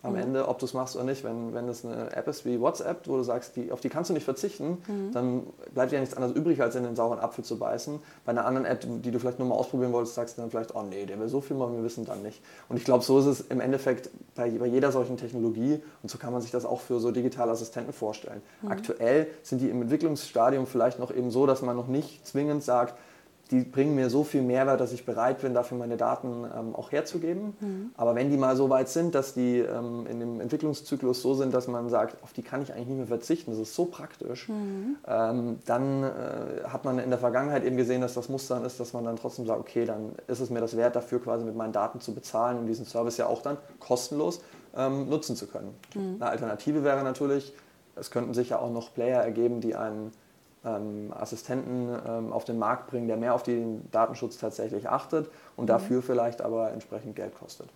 am mhm. Ende, ob du es machst oder nicht. Wenn, wenn es eine App ist wie WhatsApp, wo du sagst, die, auf die kannst du nicht verzichten, mhm. dann bleibt ja nichts anderes übrig, als in den sauren Apfel zu beißen. Bei einer anderen App, die du vielleicht nur mal ausprobieren wolltest, sagst du dann vielleicht, oh nee, der will so viel machen, wir wissen dann nicht. Und ich glaube, so ist es im Endeffekt bei, bei jeder solchen Technologie und so kann man sich das auch für so digitale Assistenten vorstellen. Mhm. Aktuell sind die im Entwicklungsstadium vielleicht noch eben so, dass man noch nicht zwingend sagt, die bringen mir so viel Mehrwert, dass ich bereit bin, dafür meine Daten ähm, auch herzugeben. Mhm. Aber wenn die mal so weit sind, dass die ähm, in dem Entwicklungszyklus so sind, dass man sagt, auf die kann ich eigentlich nicht mehr verzichten, das ist so praktisch, mhm. ähm, dann äh, hat man in der Vergangenheit eben gesehen, dass das Muster dann ist, dass man dann trotzdem sagt, okay, dann ist es mir das wert, dafür quasi mit meinen Daten zu bezahlen und diesen Service ja auch dann kostenlos ähm, nutzen zu können. Mhm. Eine Alternative wäre natürlich, es könnten sich ja auch noch Player ergeben, die einen ähm, Assistenten ähm, auf den Markt bringen, der mehr auf den Datenschutz tatsächlich achtet und mhm. dafür vielleicht aber entsprechend Geld kostet.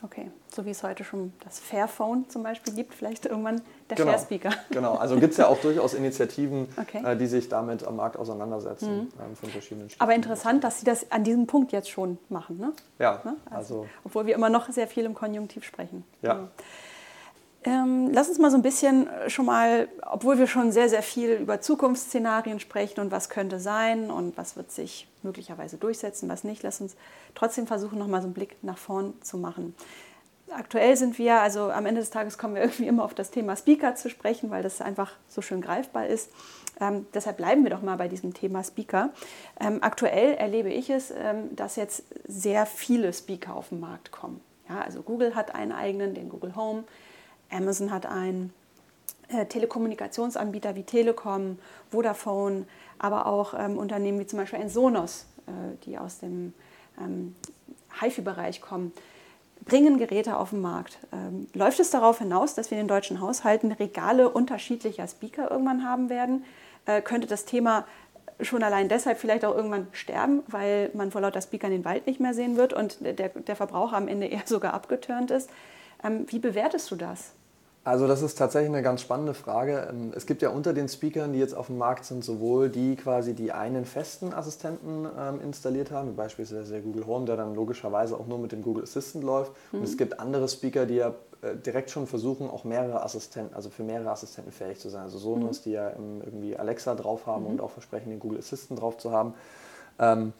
Okay, so wie es heute schon das Fairphone zum Beispiel gibt, vielleicht irgendwann der genau. Fairspeaker. Genau, also gibt es ja auch durchaus Initiativen, okay. äh, die sich damit am Markt auseinandersetzen mhm. ähm, von verschiedenen. Aber interessant, dass Sie das an diesem Punkt jetzt schon machen, ne? Ja, ne? Also, also, Obwohl wir immer noch sehr viel im Konjunktiv sprechen. Ja. ja. Ähm, lass uns mal so ein bisschen schon mal, obwohl wir schon sehr, sehr viel über Zukunftsszenarien sprechen und was könnte sein und was wird sich möglicherweise durchsetzen, was nicht, lass uns trotzdem versuchen, noch mal so einen Blick nach vorn zu machen. Aktuell sind wir, also am Ende des Tages kommen wir irgendwie immer auf das Thema Speaker zu sprechen, weil das einfach so schön greifbar ist. Ähm, deshalb bleiben wir doch mal bei diesem Thema Speaker. Ähm, aktuell erlebe ich es, ähm, dass jetzt sehr viele Speaker auf den Markt kommen. Ja, also Google hat einen eigenen, den Google Home. Amazon hat einen, äh, Telekommunikationsanbieter wie Telekom, Vodafone, aber auch ähm, Unternehmen wie zum Beispiel ein Sonos, äh, die aus dem ähm, HiFi-Bereich kommen, bringen Geräte auf den Markt. Ähm, läuft es darauf hinaus, dass wir in den deutschen Haushalten Regale unterschiedlicher Speaker irgendwann haben werden? Äh, könnte das Thema schon allein deshalb vielleicht auch irgendwann sterben, weil man vor lauter Speakern den Wald nicht mehr sehen wird und der, der Verbraucher am Ende eher sogar abgeturnt ist? Ähm, wie bewertest du das? Also das ist tatsächlich eine ganz spannende Frage. Ähm, es gibt ja unter den Speakern, die jetzt auf dem Markt sind, sowohl die quasi die einen festen Assistenten ähm, installiert haben, wie beispielsweise der Google Home, der dann logischerweise auch nur mit dem Google Assistant läuft. Mhm. Und es gibt andere Speaker, die ja äh, direkt schon versuchen, auch mehrere Assistenten, also für mehrere Assistenten fähig zu sein. Also Sonos, mhm. die ja irgendwie Alexa drauf haben mhm. und auch versprechen, den Google Assistant drauf zu haben. Ähm,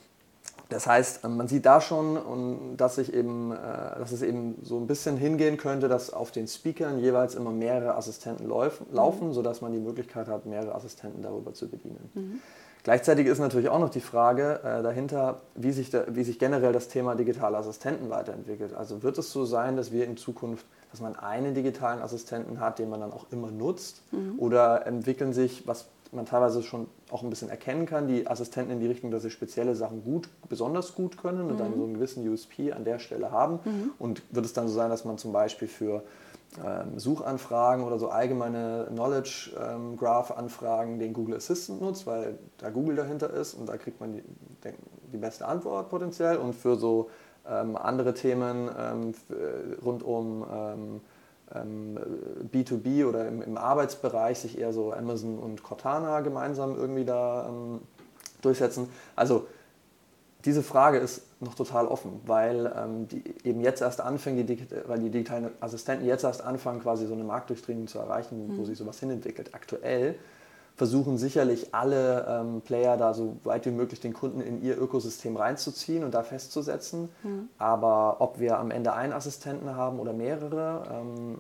das heißt, ähm, man sieht da schon, dass, sich eben, äh, dass es eben so ein bisschen hingehen könnte, dass auf den Speakern jeweils immer mehrere Assistenten laufen, mhm. sodass man die Möglichkeit hat, mehrere Assistenten darüber zu bedienen. Mhm. Gleichzeitig ist natürlich auch noch die Frage äh, dahinter, wie sich, da, wie sich generell das Thema digitale Assistenten weiterentwickelt. Also wird es so sein, dass wir in Zukunft, dass man einen digitalen Assistenten hat, den man dann auch immer nutzt? Mhm. Oder entwickeln sich, was man teilweise schon auch ein bisschen erkennen kann, die Assistenten in die Richtung, dass sie spezielle Sachen gut, besonders gut können und mhm. dann so einen gewissen USP an der Stelle haben. Mhm. Und wird es dann so sein, dass man zum Beispiel für ähm, Suchanfragen oder so allgemeine Knowledge ähm, Graph Anfragen den Google Assistant nutzt, weil da Google dahinter ist und da kriegt man die, die beste Antwort potenziell. Und für so ähm, andere Themen ähm, rund um ähm, B2B ähm, oder im, im, Arbeitsbereich sich eher so Amazon und Cortana gemeinsam irgendwie da ähm, durchsetzen. Also diese Frage ist noch total offen, weil ähm, die eben jetzt erst anfangen, die, weil die digitalen Assistenten jetzt erst anfangen, quasi so eine Marktdurchdringung zu erreichen, mhm. wo sich sowas hinentwickelt. Aktuell versuchen sicherlich alle ähm, Player da so weit wie möglich den Kunden in ihr Ökosystem reinzuziehen und da festzusetzen. Mhm. Aber ob wir am Ende einen Assistenten haben oder mehrere, ähm,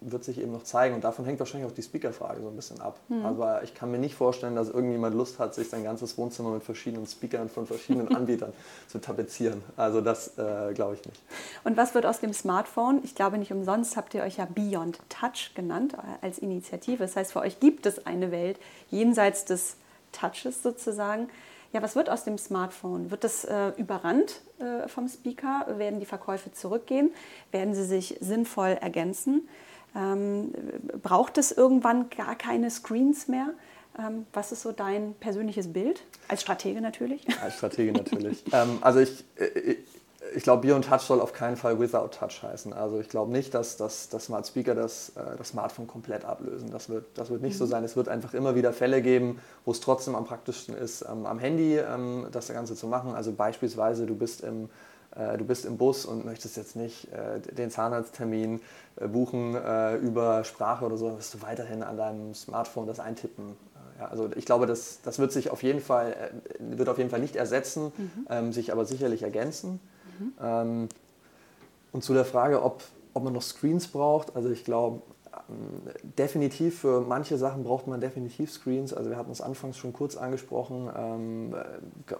wird sich eben noch zeigen. Und davon hängt wahrscheinlich auch die Speaker-Frage so ein bisschen ab. Mhm. Aber ich kann mir nicht vorstellen, dass irgendjemand Lust hat, sich sein ganzes Wohnzimmer mit verschiedenen Speakern von verschiedenen Anbietern zu tapezieren. Also das äh, glaube ich nicht. Und was wird aus dem Smartphone? Ich glaube nicht umsonst habt ihr euch ja Beyond Touch genannt äh, als Initiative. Das heißt, für euch gibt es eine Welt jenseits des Touches sozusagen. Ja, was wird aus dem Smartphone? Wird es äh, überrannt äh, vom Speaker? Werden die Verkäufe zurückgehen? Werden sie sich sinnvoll ergänzen? Ähm, braucht es irgendwann gar keine Screens mehr? Ähm, was ist so dein persönliches Bild? Als Stratege natürlich. Als Stratege natürlich. ähm, also ich, ich, äh, ich glaube, Beyond Touch soll auf keinen Fall Without Touch heißen. Also ich glaube nicht, dass, dass, dass Smart Speaker das, äh, das Smartphone komplett ablösen. Das wird, das wird nicht mhm. so sein. Es wird einfach immer wieder Fälle geben, wo es trotzdem am praktischsten ist, ähm, am Handy ähm, das Ganze zu machen. Also beispielsweise, du bist im du bist im Bus und möchtest jetzt nicht äh, den Zahnarzttermin äh, buchen über Sprache oder so, dann wirst du weiterhin an deinem Smartphone das eintippen. Ja, also ich glaube, das, das wird sich auf jeden Fall, wird auf jeden Fall nicht ersetzen, mhm. ähm, sich aber sicherlich ergänzen. Mhm. Ähm, und zu der Frage, ob, ob man noch Screens braucht, also ich glaube, definitiv für manche Sachen braucht man definitiv Screens. Also wir hatten es anfangs schon kurz angesprochen. Ähm, äh,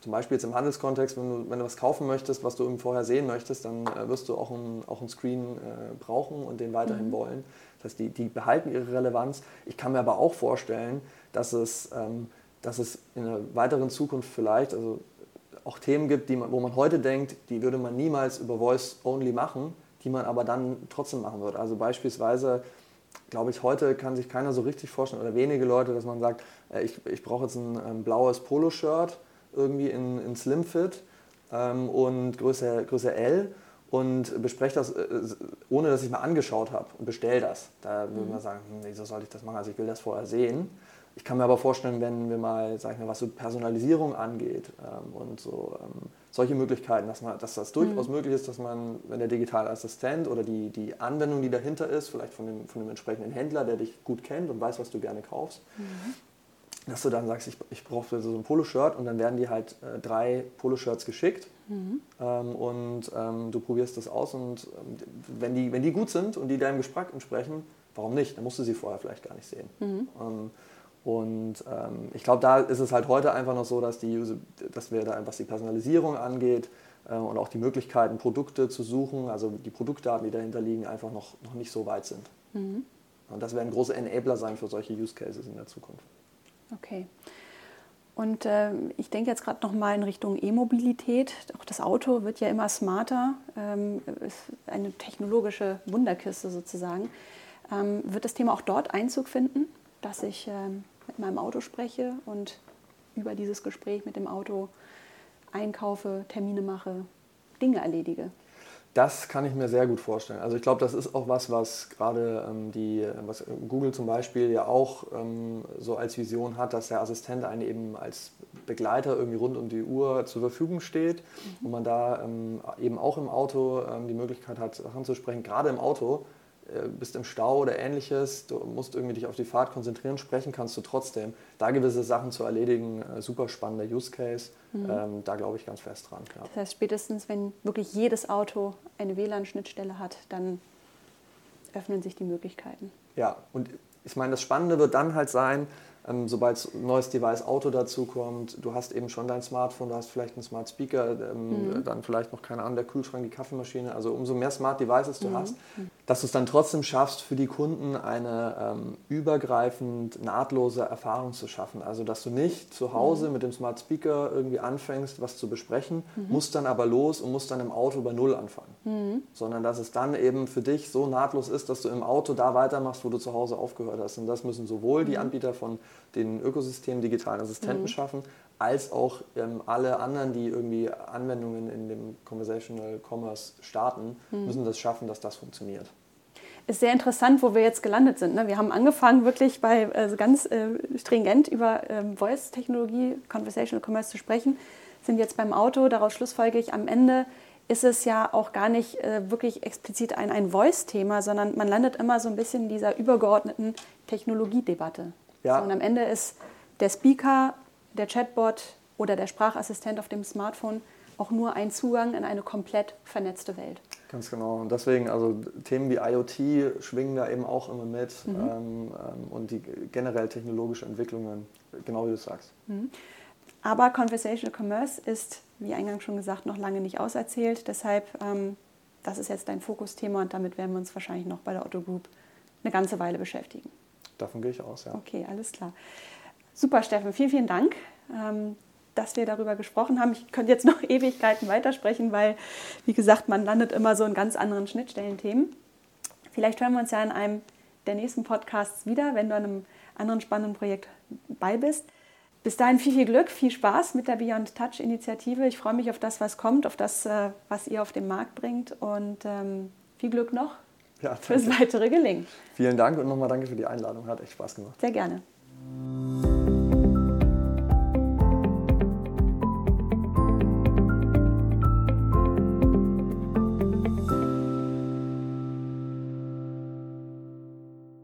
zum Beispiel jetzt im Handelskontext, wenn du, wenn du was kaufen möchtest, was du irgendwie vorher sehen möchtest, dann äh, wirst du auch ein, auch ein Screen äh, brauchen und den weiterhin mhm. wollen. Das heißt, die, die behalten ihre Relevanz. Ich kann mir aber auch vorstellen, dass es, ähm, dass es in einer weiteren Zukunft vielleicht, also auch Themen gibt, die man, wo man heute denkt, die würde man niemals über Voice-Only machen, die man aber dann trotzdem machen wird. Also beispielsweise, glaube ich, heute kann sich keiner so richtig vorstellen oder wenige Leute, dass man sagt, äh, ich, ich brauche jetzt ein ähm, blaues Poloshirt irgendwie in, in Slim Fit ähm, und Größe, Größe L und bespreche das, äh, ohne dass ich mal angeschaut habe und bestelle das. Da würde man mhm. sagen, hm, wieso sollte ich das machen? Also ich will das vorher sehen. Ich kann mir aber vorstellen, wenn wir mal, sag ich mal, was so Personalisierung angeht ähm, und so ähm, solche Möglichkeiten, dass, man, dass das durchaus mhm. möglich ist, dass man, wenn der digitale Assistent oder die, die Anwendung, die dahinter ist, vielleicht von dem, von dem entsprechenden Händler, der dich gut kennt und weiß, was du gerne kaufst, mhm. dass du dann sagst, ich, ich brauche so ein Poloshirt und dann werden die halt äh, drei Poloshirts geschickt mhm. ähm, und ähm, du probierst das aus und ähm, wenn, die, wenn die gut sind und die deinem Geschmack entsprechen, warum nicht? Dann musst du sie vorher vielleicht gar nicht sehen. Mhm. Und ähm, ich glaube, da ist es halt heute einfach noch so, dass, die, dass wir da, was die Personalisierung angeht äh, und auch die Möglichkeiten, Produkte zu suchen, also die Produktdaten, die dahinter liegen, einfach noch, noch nicht so weit sind. Mhm. Und das werden große Enabler sein für solche Use Cases in der Zukunft. Okay. Und äh, ich denke jetzt gerade noch mal in Richtung E-Mobilität. Auch das Auto wird ja immer smarter, ähm, ist eine technologische Wunderkiste sozusagen. Ähm, wird das Thema auch dort Einzug finden, dass ich ähm, mit meinem Auto spreche und über dieses Gespräch mit dem Auto einkaufe, Termine mache, Dinge erledige. Das kann ich mir sehr gut vorstellen. Also ich glaube, das ist auch was, was gerade ähm, die, was Google zum Beispiel ja auch ähm, so als Vision hat, dass der Assistent einen eben als Begleiter irgendwie rund um die Uhr zur Verfügung steht mhm. und man da ähm, eben auch im Auto ähm, die Möglichkeit hat, Sachen zu sprechen. Gerade im Auto bist im Stau oder ähnliches, du musst irgendwie dich auf die Fahrt konzentrieren, sprechen kannst du trotzdem. Da gewisse Sachen zu erledigen, äh, super spannender Use Case, mhm. ähm, da glaube ich ganz fest dran. Ja. Das heißt, spätestens wenn wirklich jedes Auto eine WLAN-Schnittstelle hat, dann öffnen sich die Möglichkeiten. Ja, und ich meine, das Spannende wird dann halt sein, ähm, sobald ein neues Device Auto dazu kommt, du hast eben schon dein Smartphone, du hast vielleicht einen Smart Speaker, ähm, mhm. dann vielleicht noch keine Ahnung, der Kühlschrank, die Kaffeemaschine, also umso mehr Smart Devices du mhm. hast, dass du es dann trotzdem schaffst, für die Kunden eine ähm, übergreifend nahtlose Erfahrung zu schaffen. Also dass du nicht zu Hause mhm. mit dem Smart Speaker irgendwie anfängst, was zu besprechen, mhm. musst dann aber los und musst dann im Auto bei Null anfangen. Mhm. Sondern dass es dann eben für dich so nahtlos ist, dass du im Auto da weitermachst, wo du zu Hause aufgehört hast. Und das müssen sowohl die mhm. Anbieter von den Ökosystemen digitalen Assistenten mhm. schaffen, als auch ähm, alle anderen, die irgendwie Anwendungen in dem Conversational Commerce starten, mhm. müssen das schaffen, dass das funktioniert. Ist sehr interessant, wo wir jetzt gelandet sind. Ne? Wir haben angefangen, wirklich bei äh, ganz äh, stringent über ähm, Voice-Technologie, Conversational Commerce zu sprechen, sind jetzt beim Auto. Daraus schlussfolge ich, am Ende ist es ja auch gar nicht äh, wirklich explizit ein, ein Voice-Thema, sondern man landet immer so ein bisschen in dieser übergeordneten Technologiedebatte. Ja. So, und am Ende ist der Speaker, der Chatbot oder der Sprachassistent auf dem Smartphone auch nur ein Zugang in eine komplett vernetzte Welt. Ganz genau. Und deswegen, also Themen wie IoT schwingen da eben auch immer mit mhm. ähm, ähm und die generell technologische Entwicklungen, genau wie du sagst. Mhm. Aber Conversational Commerce ist, wie eingangs schon gesagt, noch lange nicht auserzählt. Deshalb, ähm, das ist jetzt dein Fokusthema und damit werden wir uns wahrscheinlich noch bei der Otto Group eine ganze Weile beschäftigen. Davon gehe ich aus, ja. Okay, alles klar. Super, Steffen, vielen, vielen Dank, ähm, dass wir darüber gesprochen haben. Ich könnte jetzt noch Ewigkeiten weitersprechen, weil, wie gesagt, man landet immer so in ganz anderen Schnittstellenthemen. Vielleicht hören wir uns ja in einem der nächsten Podcasts wieder, wenn du an einem anderen spannenden Projekt bei bist. Bis dahin viel, viel Glück, viel Spaß mit der Beyond Touch Initiative. Ich freue mich auf das, was kommt, auf das, äh, was ihr auf den Markt bringt und ähm, viel Glück noch ja, fürs weitere Gelingen. Vielen Dank und nochmal danke für die Einladung. Hat echt Spaß gemacht. Sehr gerne.